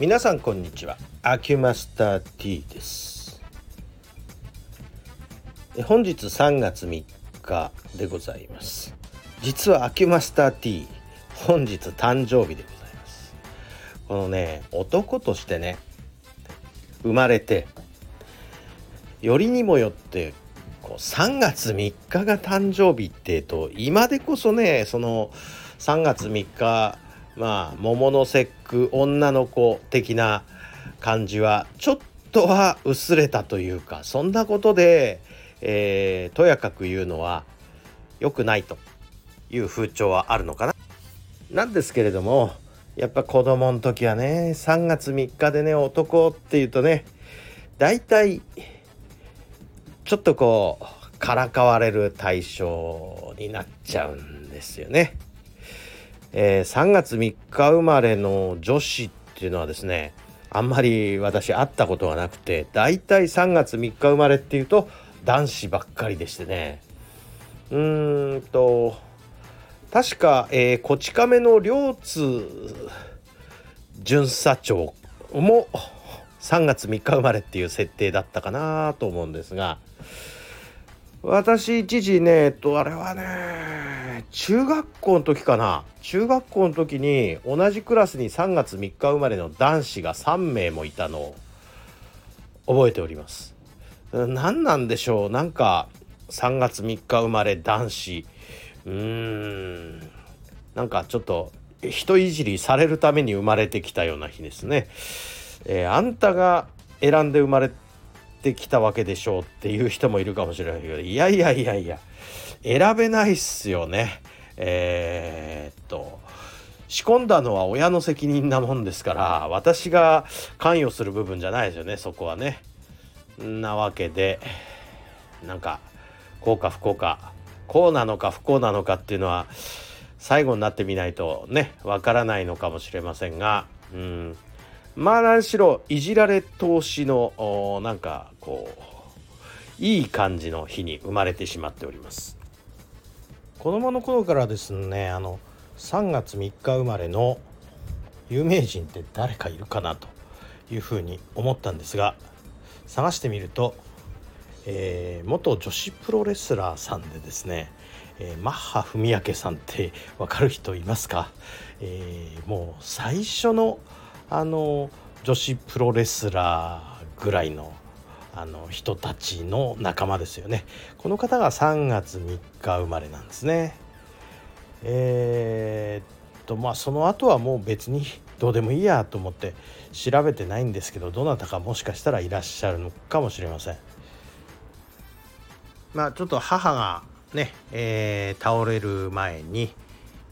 皆さんこんにちは。アキュマスター T です。本日3月3日でございます。実はアキュマスター T 本日誕生日でございます。このね男としてね生まれてよりにもよってこう3月3日が誕生日ってと今でこそねその3月3日まあ桃の節句女の子的な感じはちょっとは薄れたというかそんなことで、えー、とやかく言うのは良くないという風潮はあるのかな。なんですけれどもやっぱ子供の時はね3月3日でね男っていうとね大体ちょっとこうからかわれる対象になっちゃうんですよね。えー、3月3日生まれの女子っていうのはですねあんまり私会ったことがなくてだいたい3月3日生まれっていうと男子ばっかりでしてね。うーんと確か、えー、こち亀の両津巡査長も3月3日生まれっていう設定だったかなと思うんですが私一時ねえっとあれはね中学校の時かな。中学校の時に同じクラスに3月3日生まれの男子が3名もいたのを覚えております。何なんでしょう。なんか3月3日生まれ男子。うーん。なんかちょっと人いじりされるために生まれてきたような日ですね、えー、あんたが選んで生まれてきたわけでしょうっていう人もいるかもしれないけどいやいやいやいや。選べないっすよね。えー、っと仕込んだのは親の責任なもんですから私が関与する部分じゃないですよねそこはね。なわけでなんか幸か不幸かこうなのか不幸なのかっていうのは最後になってみないとねわからないのかもしれませんがうん。まあ何しろいじられ投資のなんかこういい感じの日に生まれてしまっております。子供の頃からですねあの3月3日生まれの有名人って誰かいるかなというふうに思ったんですが探してみると、えー、元女子プロレスラーさんでですね、えー、マッハ文明さんって分かる人いますか、えー、もう最初のあの女子プロレスラーぐらいのあの人たちの仲間ですよね。この方が3月3日生まれなんですね。えー、っとまあその後はもう別にどうでもいいやと思って調べてないんですけどどなたかもしかしたらいらっしゃるのかもしれません。まあちょっと母がね、えー、倒れる前に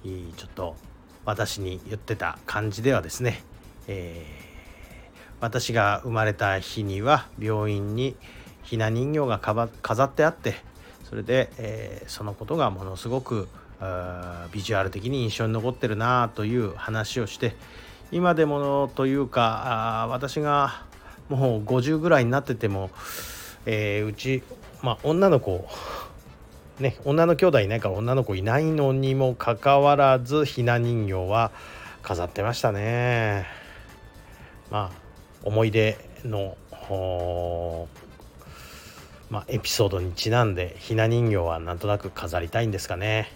ちょっと私に言ってた感じではですねえー、私が生まれた日には病院にひな人形が飾ってあってそれで、えー、そのことがものすごくビジュアル的に印象に残ってるなという話をして今でもというか私がもう50ぐらいになってても、えー、うち、まあ、女の子ね女の兄弟いないから女の子いないのにもかかわらずひな人形は飾ってましたね。まあ思い出のまあ、エピソードにちなんでひな人形はなんとなく飾りたいんですかね。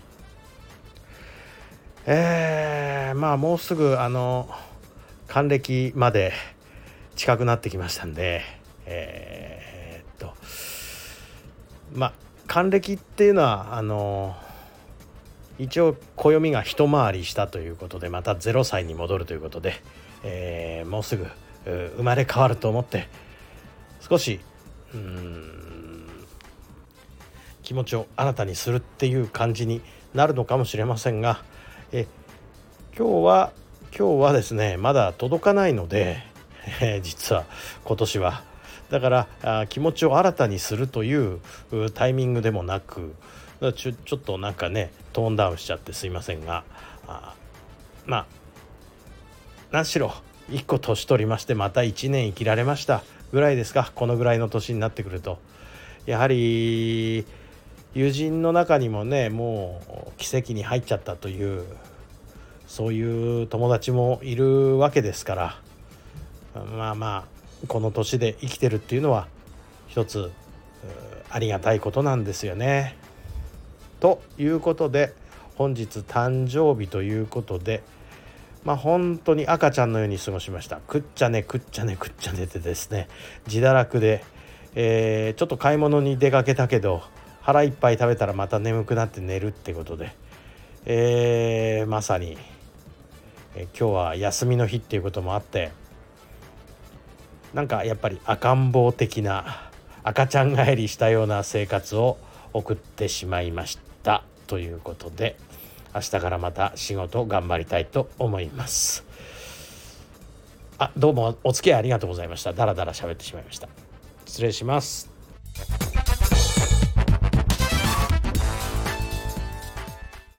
えー、まあもうすぐあの還暦まで近くなってきましたんでえー、っとまあ還暦っていうのはあの一応暦が一回りしたということでまた0歳に戻るということでえー、もうすぐ生まれ変わると思って少しうん気持ちを新たにするっていう感じになるのかもしれませんがえ今日は今日はですねまだ届かないので、えー、実は今年は。だからあ気持ちを新たにするというタイミングでもなくちょちょっとなんかねトーンダウンしちゃってすいませんがあまあ何しろ1個年取りましてまた1年生きられました。ぐらいですか。このぐらいの年になってくると。やはり友人の中にもねもう奇跡に入っちゃったというそういう友達もいるわけですから。まあまあこの年で生きてるっていうのは一つありがたいことなんですよね。ということで本日誕生日ということでまあ本当に赤ちゃんのように過ごしました。くっちゃねくっちゃねくっちゃねてですね自堕落で、えー、ちょっと買い物に出かけたけど腹いっぱい食べたらまた眠くなって寝るってことで、えー、まさに、えー、今日は休みの日っていうこともあってなんかやっぱり赤ん坊的な赤ちゃん帰りしたような生活を送ってしまいました。ということで明日からまた仕事頑張りたいと思います。あどうもお付き合いありがとうございました。だらだら喋ってしまいました。失礼します。